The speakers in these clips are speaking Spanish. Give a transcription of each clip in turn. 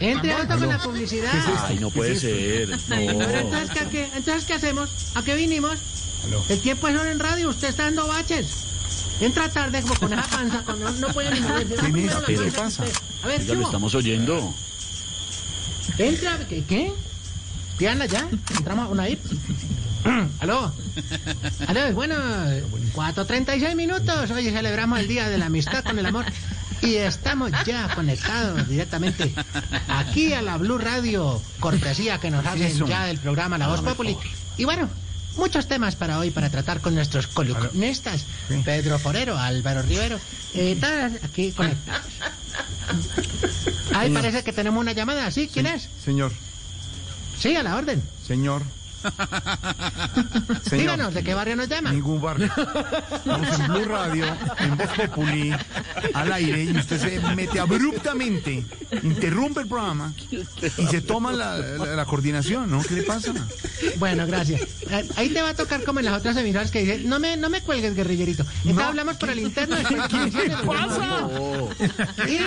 Entre auto con la publicidad. Ay, no puede ser. Pero No. entonces, ¿qué, qué- entonces, ¿qué hacemos? ¿A qué vinimos? El tiempo es hora en radio, usted está dando baches. Entra tarde como con esa panza, con- no, no puede ni moverse. ¿Qué primero la pasa? panza. A ver, Oiga, ¿qué lo hubo? estamos oyendo. Entra, ¿qué? ¿Qué? Pídanla ya, entramos una IP. Aló. Aló, bueno, 4.36 minutos. Hoy celebramos el Día de la Amistad con el Amor. Y estamos ya conectados directamente aquí a la Blue Radio, cortesía que nos hacen eso? ya del programa La Voz Populi. Y bueno, muchos temas para hoy para tratar con nuestros columnistas. Pedro Forero, Álvaro Rivero, eh, todas aquí conectados. Ahí parece que tenemos una llamada, ¿sí? ¿Quién es? Señor, Sí, a la orden. señor. Señor, Díganos, ¿de qué barrio nos llama? ningún barrio. Estamos en Blue Radio, en Voz Populi, al aire, y usted se mete abruptamente, interrumpe el programa y se toma la, la- la coordinación, ¿no? ¿Qué le pasa? Bueno, gracias. Eh, Ahí te va a tocar como en las otras emisoras que dicen, no me, no me cuelgues, guerrillerito. Entonces No. hablamos por el interno. después ¿Qué le pasa? Y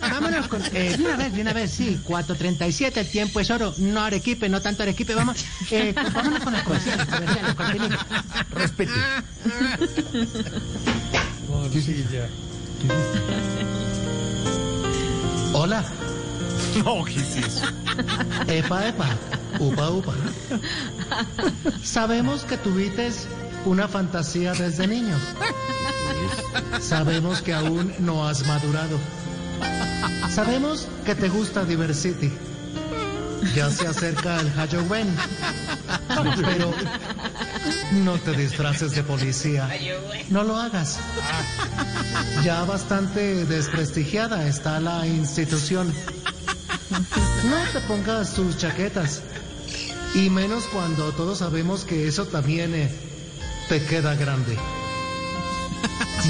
vámonos con... eh, de una vez, de una vez, sí. 4.37, el tiempo es oro. No Arequipe, no tanto Arequipe. Vamos, eh, vámonos con el comercial, el comercial, el continúe. Respete. Hola. No, ¿qué es eso? Epa, epa. Upa, upa. Sabemos que tuviste una fantasía desde niño. Sabemos que aún no has madurado. Sabemos que te gusta Diversity. Ya se acerca el Halloween. Pero no te disfraces de policía. No lo hagas. Ya bastante desprestigiada está la institución. No te pongas tus chaquetas. Y menos cuando todos sabemos que eso también eh, te queda grande.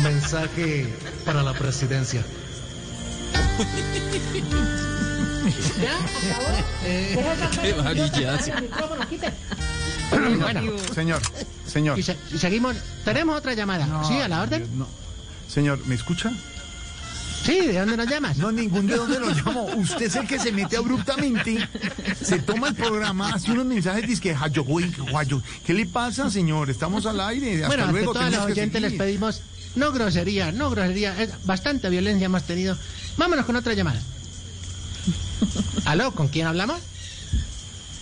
Mensaje para la presidencia. ¿Ya? ¿Acabó? Qué varillazo. Bueno, Señor, señor. y, se- y seguimos. Tenemos otra llamada. No, ¿Sí, a la orden? No. Señor, ¿me escucha? Sí, ¿de dónde nos llamas? No, ningún de dónde lo llamo. Usted es el que se mete abruptamente, se toma el programa, hace unos mensajes, dice que. ¿Qué le pasa, señor? Estamos al aire. Hasta bueno, luego. tenemos que oyentes les pedimos no grosería, no grosería. Es bastante violencia hemos tenido. Vámonos con otra llamada. ¿Aló? ¿Con quién hablamos?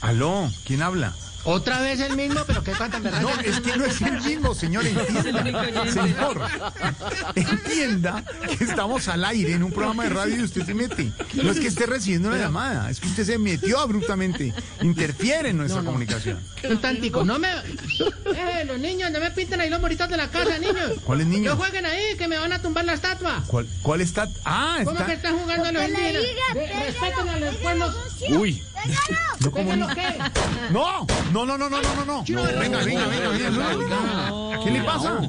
Aló, ¿quién habla? Otra vez el mismo, pero qué cuántas verdad. No, es que no es el mismo, señor, entienda. Señor, entienda que estamos al aire en un programa de radio y usted se mete. No es que esté recibiendo una llamada, es que usted se metió abruptamente. Interfiere en nuestra No, no. comunicación. Un tantico, no me... Eh, los niños, no me pinten ahí los moritos de la casa, niños. ¿Cuáles niños? No jueguen ahí, que me van a tumbar la estatua. ¿Cuál, cuál está? Ah, ¿Cómo que está. están jugando a los indígenas? Respeten a los pueblos. Uy, No, no, no, no, no, no, no, no, no. Venga, venga, venga, venga. no, no, no. ¿Qué le pasa?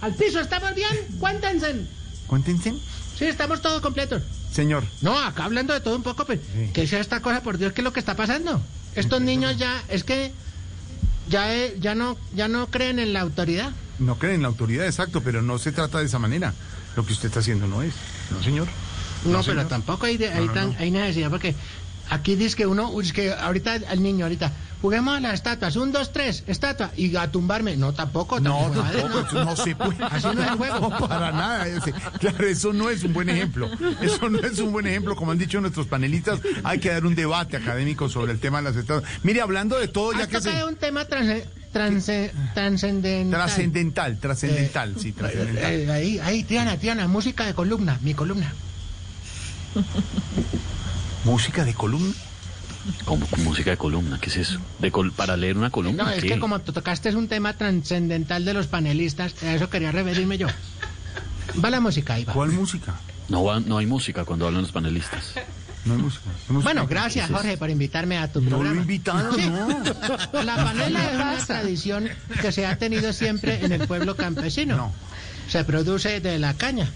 Al piso, ¿estamos bien? Cuéntense. Cuéntense. Sí, estamos todos completos. Señor, No, acá hablando de todo un poco, pero Sí. ¿qué es esta cosa? Por Dios, ¿qué es lo que está pasando? Estos niños ya, es que ya, eh, ya no, ya no creen en la autoridad. no creen en la autoridad, exacto, pero no se trata de esa manera. Lo que usted está haciendo no es. No, señor. No, No, pero tampoco hay, de- hay, no, tan- no. hay necesidad porque aquí dice que uno, es que ahorita al niño, ahorita, juguemos a las estatuas, un, dos, tres, estatua, y a tumbarme, no, tampoco, No, tampoco, madre, tampoco, eso no se puede. Así no es el juego. No, para nada. claro, eso no es un buen ejemplo. Eso no es un buen ejemplo. Como han dicho nuestros panelistas, hay que dar un debate académico sobre el tema de las estatuas. Mire, hablando de todo, ya que se... un tema transe- trascendental. Trascendental, trascendental, sí, trascendental. Eh, ahí, ahí, Tiana, Tiana, música de columna, mi columna. Música de columna. como con música de columna, ¿qué es eso? De col- para leer una columna. No, es ¿qué? que como tú tocaste es un tema trascendental de los panelistas, a eso quería referirme yo. Va la música, ahí va. ¿Cuál música? No, va- no hay música cuando hablan los panelistas. No hay música. ¿Qué música Bueno, gracias Jorge por invitarme a tu No lo he programa. invitado, no. La panela es una tradición que se ha tenido siempre en el pueblo campesino. No. Se produce de la caña.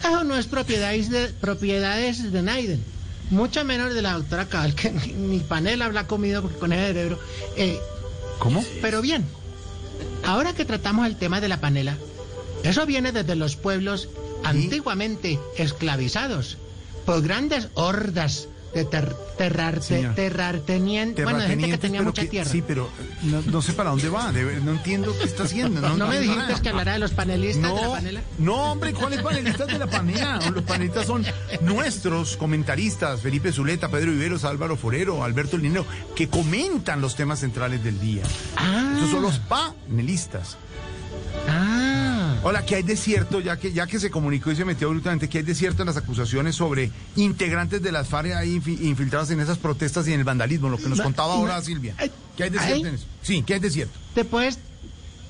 Eso no es propiedades de, propiedades de Naiden. Mucho menos de la doctora Cabal, que ni, ni panela habrá comido porque con ese cerebro. Eh, ¿Cómo? pero bien, ahora que tratamos el tema de la panela, eso viene desde los pueblos antiguamente esclavizados por grandes hordas de ter, terrar, terrarteniente, bueno, de gente que tenía mucha que- tierra. Sí, pero no, no sé para dónde va. de no entiendo qué está haciendo. No, ¿No me dijiste que hablara de los panelistas de la No, panela? no, hombre, ¿cuáles panelistas de la panela? Los panelistas son nuestros comentaristas, Felipe Zuleta, Pedro Viveros, Álvaro Forero, Alberto Linero, que comentan los temas centrales del día. Ah, Esos son los panelistas. ah. Hola, ¿qué hay de cierto, ya que, ya que se comunicó y se metió brutalmente, qué hay de cierto en las acusaciones sobre integrantes de las FARC ahí infi- infiltrados en esas protestas y en el vandalismo, lo que nos No, contaba ahora. Silvia? Ay, ¿Qué hay de cierto en eso? Sí, ¿qué hay de cierto? ¿Te puedes,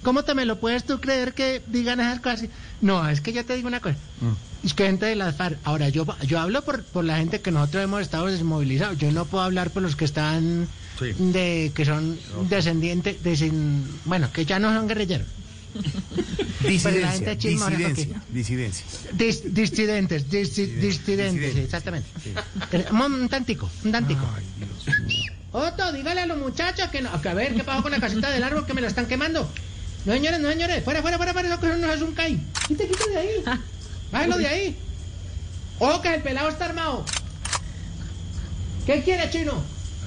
cómo te me lo puedes tú creer que digan esas cosas? No, es que yo te digo una cosa. Mm. Es que gente de las FARC. Ahora, yo, yo hablo por, por la gente que nosotros hemos estado desmovilizados. Yo no puedo hablar por los que están Sí. de que son descendientes, desin- bueno, que ya no son guerrilleros. Disidencia, disidencia, disidencia. Dis- disidentes, disi- disidentes, disidentes. exactamente. Eh, Un, un tantico, un tantico. Otto, dígale a los muchachos que no. Que a ver, ¿qué pasó con la casita del árbol que me lo están quemando? No, señores, no, señores. Fuera, fuera, fuera, fuera. Eso que no es un CAI. Quite, quite de ahí. Bájalo de ahí. Ojo, que el pelado está armado. ¿Qué quiere, chino?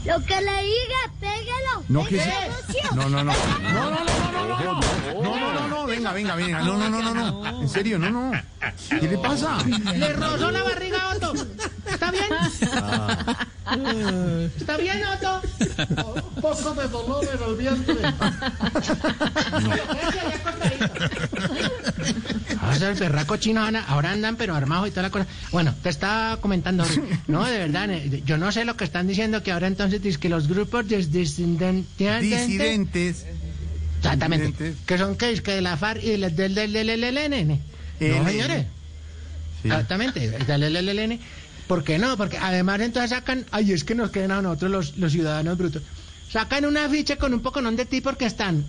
Lo que le diga, pégalo. No. Lucio. No, no, no. No, no, no, no, no, no, no. No, no, no, no, venga, venga, venga. No, no, no, no, no. En serio, no, no. ¿Qué le pasa? Le rozó la barriga a Otto. ¿Está bien? ¿Está bien, Otto? Un poco de dolor en el vientre. O sea, el berraco chino ahora- andan pero armados y toda la cosa. Bueno, te estaba comentando, no, de verdad, eh, yo no sé lo que están diciendo que ahora entonces que los grupos de disidentes, Disidentes. exactamente, disidentes. que son que, es que de la FARC y del del del del ELN. No, señores. Sí. Exactamente, del LLN. ¿Por qué no? Porque además entonces sacan, ay, es que nos quedan a nosotros los, los ciudadanos brutos. Sacan una ficha con un poconón de ti porque están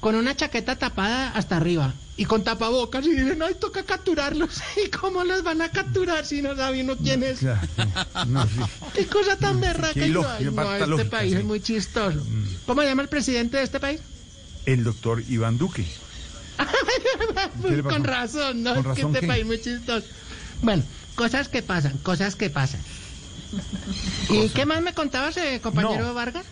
con una chaqueta tapada hasta arriba y con tapabocas y dicen, ay, toca capturarlos. ¿Y cómo los van a capturar si no sabe uno quién es? Claro, no, sí. Qué cosa tan berraca. qué ay, no, este lógica, país sí. Mm. es muy chistoso. ¿Cómo se llama el presidente de este país? El doctor Iván Duque. Con razón, ¿no? ¿Con es que razón este qué? país es muy chistoso. Bueno, cosas que pasan, cosas que pasan. ¿Y qué más me contabas, eh, compañero No. Vargas?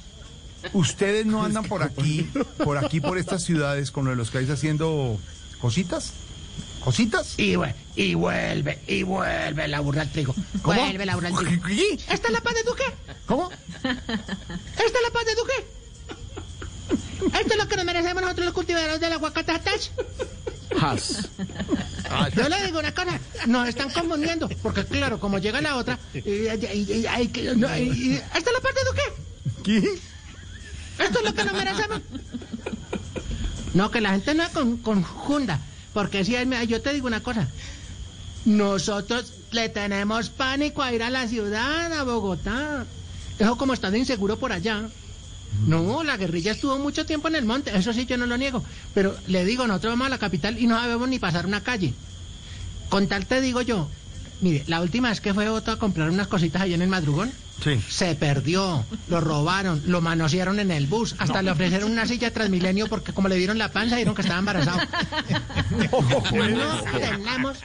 ¿Ustedes no andan por aquí, por aquí, por estas ciudades con lo de los que haciendo cositas? ¿Cositas? Y, y vuelve, y vuelve la burra al trigo. ¿Cómo? Vuelve la burra al trigo. ¿Esta es la paz de Duque? ¿Cómo? ¿Esta es la paz de Duque? ¿Esto es lo que nos merecemos nosotros los cultivadores del aguacate Hatach? Has. Yo le digo una cosa, nos están confundiendo, porque claro, como llega la otra, y, y- y- hay que- no, y- y- ¿esta es la paz de Duque? ¿Qué? Esto es lo que nos merecemos. No, que la gente no con, conjunda. Porque si hay- yo te digo una cosa. Nosotros le tenemos pánico a ir a la ciudad, a Bogotá. Eso como está de inseguro por allá. No, la guerrilla estuvo mucho tiempo en el monte, eso sí yo no lo niego. Pero le digo, nosotros vamos a la capital y no sabemos ni pasar una calle. Con tal te digo yo, mire, la última vez que fue Otto a comprar unas cositas allá en el madrugón, Sí. se perdió, lo robaron, lo manosearon en el bus, hasta le ofrecieron una silla Transmilenio porque como le dieron la panza dijeron que estaba embarazado. No tenemos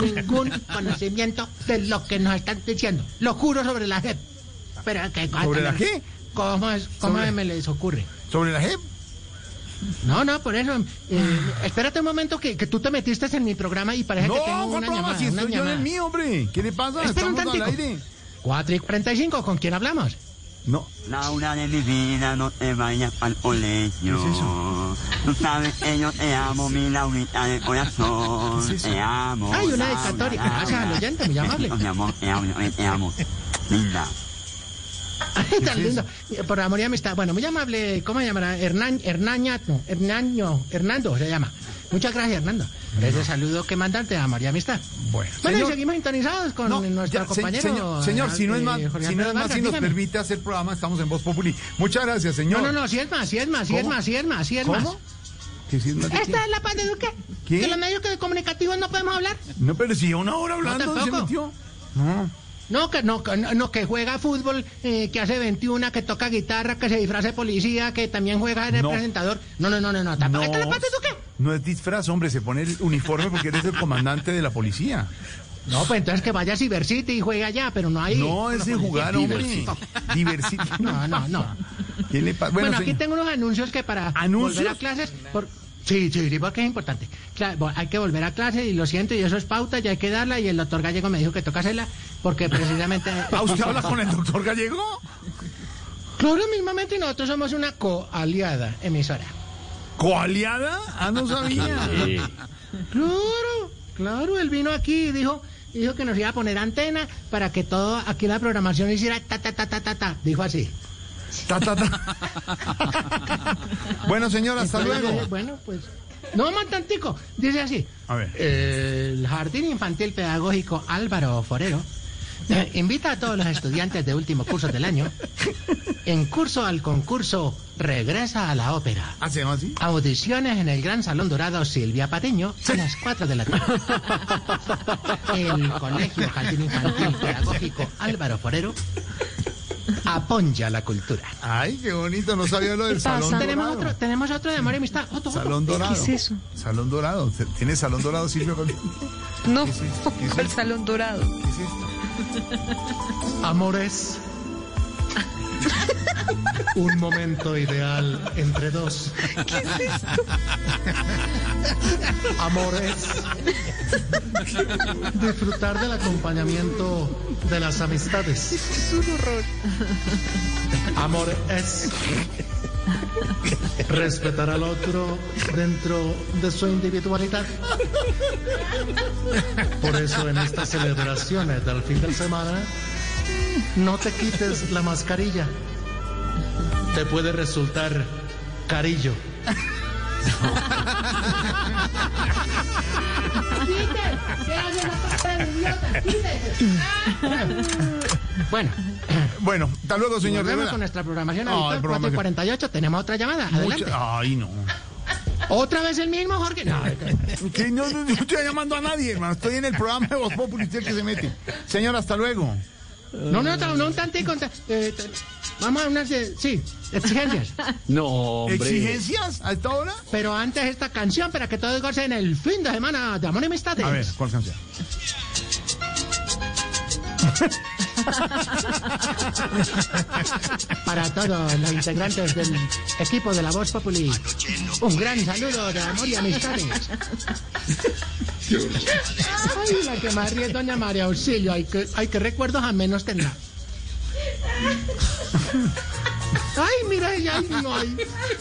ningún conocimiento de lo que nos están diciendo. Lo juro sobre la JEP. Pero ¿qué ¿Sobre la qué? ¿Cómo, es, cómo Sobre- me les ocurre? ¿Sobre la JEP? No, no, por eso. eh, espérate un momento que, que tú te metiste en mi programa y parece No, que tengo ¿cuál una llamada. Si una estoy yo en mío, hombre. ¿Qué le pasa? Espera un Estamos al tantico. aire. 4 y 45, ¿con quién hablamos? No. Laura de mi vida, no te vayas al colegio. ¿Qué es eso? Tú sabes que yo te amo, mi Laurita de corazón. ¿Qué es eso? Te amo. Ay, una dedicatoria. Gracias al oyente, muy amable. Mi amor, te amo, te amo. Linda. Ay, tan lindo. Por amor y amistad. Bueno, muy amable. ¿Cómo se llamará? Hernán, Hernañato. Hernaño. Hernando se llama. Muchas gracias, Hernando. Ese saludo que mandarte a y amistad. Bueno, Bueno, señor- y seguimos sintonizados con No, nuestro ya, se- compañero. señor, señor, si no es más, Jorge si no es más, Vargas, si nos dígame. permite hacer programa, estamos en Voz Populi. Muchas gracias, señor. No, no, no, si es más, si es más, si es más, si es más, si es más. ¿Cómo? ¿Que si es más? Esta es la paz de Duque. ¿Qué? Que los medios comunicativos no podemos hablar. No, pero si una hora hablando se tampoco. metió. No. No, que no, que, no, que juega fútbol, eh, que hace 21, que toca guitarra, que se disfraza de policía, que también juega en el No. presentador. No, no, no, no, no. No. ¿Esta es la paz de Duque? No es disfraz, hombre, se pone el uniforme porque eres el comandante de la policía. No, pues entonces que vaya a Cyber City y juegue allá, pero no ahí. No, es de jugar, hombre. Diversity. No, no, no. ¿Qué le pasa? Bueno, aquí tengo unos anuncios que para ¿Anuncios? volver a clases... Por... Sí, sí, sí, porque es importante. Cla- bo- hay que volver a clase y lo siento, y eso es pauta, y hay que darla, y el doctor Gallego me dijo que toca hacerla, porque precisamente... ¿Ah, usted habla con el doctor Gallego? Claro, mismamente, y nosotros somos una coaliada emisora. ¿Coaliada? Ah, no sabía. Sí. Claro, claro, él vino aquí y dijo, dijo que nos iba a poner antena para que todo aquí la programación hiciera ta ta ta ta ta ta. Dijo así. Ta, ta, ta. Bueno, señor, hasta Entonces, luego. Bueno, pues. No más tantico. Dice así. A ver. El Jardín Infantil Pedagógico Álvaro Forero eh, invita a todos los estudiantes de último curso del año en curso al concurso Regresa a la Ópera. ¿Hacemos así? Audiciones en el Gran Salón Dorado Silvia Patiño a las 4 de la tarde. El Colegio Jardín Infantil Pedagógico Álvaro Forero apoya la cultura. Ay, qué bonito, no sabía lo del salón Tenemos dorado. otro, tenemos otro de amor y amistad. Otro, otro. Salón dorado. ¿Qué es eso? Salón dorado. ¿Tiene salón dorado, Silvio? ¿Qué No, es esto? ¿Qué es el esto? salón dorado. es esto? Amores. Un momento ideal entre dos. ¿Qué es esto? Amores. Disfrutar del acompañamiento de las amistades. Es un horror. Amor es respetar al otro dentro de su individualidad. Por eso en estas celebraciones del fin de semana, no te quites la mascarilla. Te puede resultar carillo. Bueno, Bueno, hasta luego, señor. volvemos con nuestra programación Ay, habitual, programa 4 y que- 48. Tenemos otra llamada. Adelante. Mucha- Ay, no. ¿Otra vez el mismo, Jorge? No. Que no, no, no estoy llamando a nadie, hermano. Estoy en el programa de Voz Populi, que se mete. Señor, hasta luego. No, no, no, no un tantico. eh, vamos a unas, eh, sí, exigencias. No, hombre. ¿Exigencias a esta hora? Pero antes esta canción para que todos gocen el fin de semana de amor y amistades. A ver, ¿cuál canción? Para todos los integrantes del equipo de la Voz Populi, un gran saludo de amor y amistades. Ay, la que más ríe doña María Auxilio. Ay, que, ay, que recuerdos a menos tendrá. Ay, mira ella, ay, no, ay.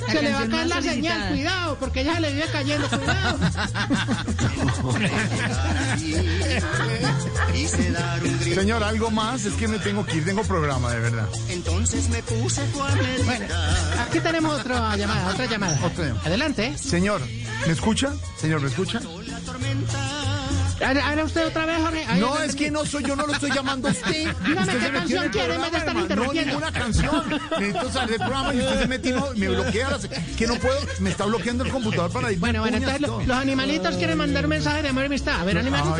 Se le va a caer la señal, cuidado, porque ella se le vive cayendo, cuidado. Señor, algo más. Es que me tengo que ir. Tengo programa, de verdad. Bueno, aquí tenemos otra llamada, otra llamada. Otra llamada. Adelante. Señor, ¿me escucha? Señor, ¿me escucha? ¿Habla usted otra vez, Jorge? Ay, No, es que no soy yo, no lo estoy llamando a usted. Dígame Usted qué canción quiere en vez de estar interrumpiendo. No, ninguna canción. Necesito salir del programa y usted se mete y no, me bloquea. las- Que no puedo, me está bloqueando el computador para ir. Bueno, bueno, entonces lo- los animalitos quieren mandar un mensaje de amor y amistad. A ver, animalitos.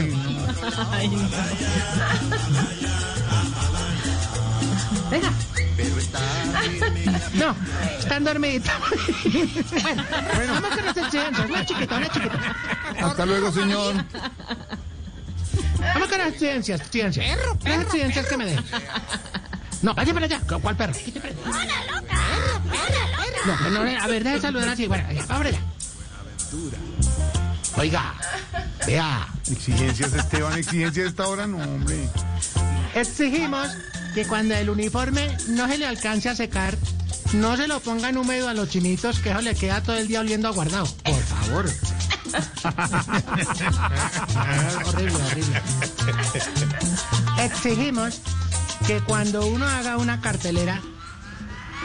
Ay. Venga. No, están dormiditos. bueno, vamos con las exigencias. Una chiquita, una chiquita. Hasta luego, señor. Vamos con las exigencias, exigencias. Las exigencias que me den. No, vaya para allá. ¿Cuál perro? ¿Qué te parece? No, no, no, a ver, deje de saludar así. Bueno, ya, vamos allá. Oiga, vea, Exigencias, Esteban, exigencias a esta hora, no, hombre. exigimos que cuando el uniforme no se le alcance a secar, no se lo pongan húmedo a los chinitos, que eso le queda todo el día oliendo a guardado. Por favor. horrible, horrible. Exigimos que cuando uno haga una cartelera,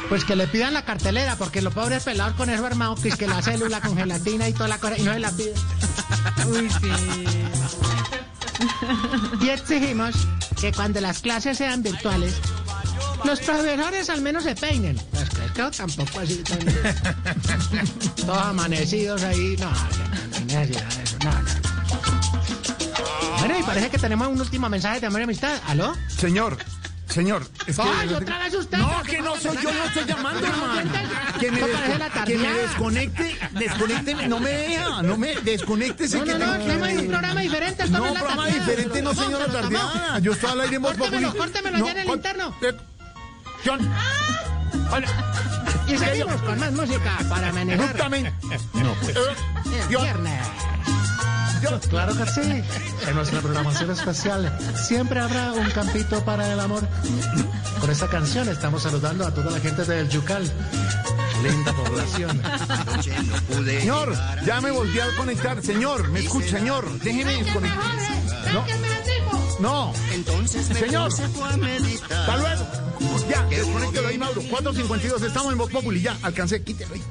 pues que le pidan la cartelera, porque los pobres pelados con eso armado, que es que la célula con gelatina y toda la cosa, y no se la piden. Uy, sí. Y exigimos que cuando las clases sean virtuales, los profesores al menos se peinen. Pues que, que tampoco así tan- todos amanecidos ahí. No, no, no, eso. No, no. Bueno, y parece que tenemos un último mensaje de amor y amistad. ¿Aló? Señor, Señor, es que... Ay, otra vez usted. No, que no soy yo, no estoy llamando, hermano. Que me, la que me desconecte, desconecte, no me deja, no me, desconéctese No, que no, no, tengo estamos en un que- programa diferente. esto No, es la programa tardeada. diferente, no, señora se lo tomó. Tardeada. Yo estoy al aire en Voz Córtemelo, Populi. córtemelo ya en el cor- interno. eh, John. Hola. Y seguimos con más música para manejar. Abruptamente. No, pues. Eh, John, Viernes. Claro que sí. En nuestra programación especial siempre habrá un campito para el amor. Con esta canción estamos saludando a toda la gente del Yucal. Linda población. Señor, ya me volví a conectar. Señor, me escucha, señor. Déjeme desconectar. No. No. Señor. Hasta luego. Ya, desconéctelo ahí, Mauro. 452, estamos en Voz Populi. Ya, alcancé. Quítelo ahí.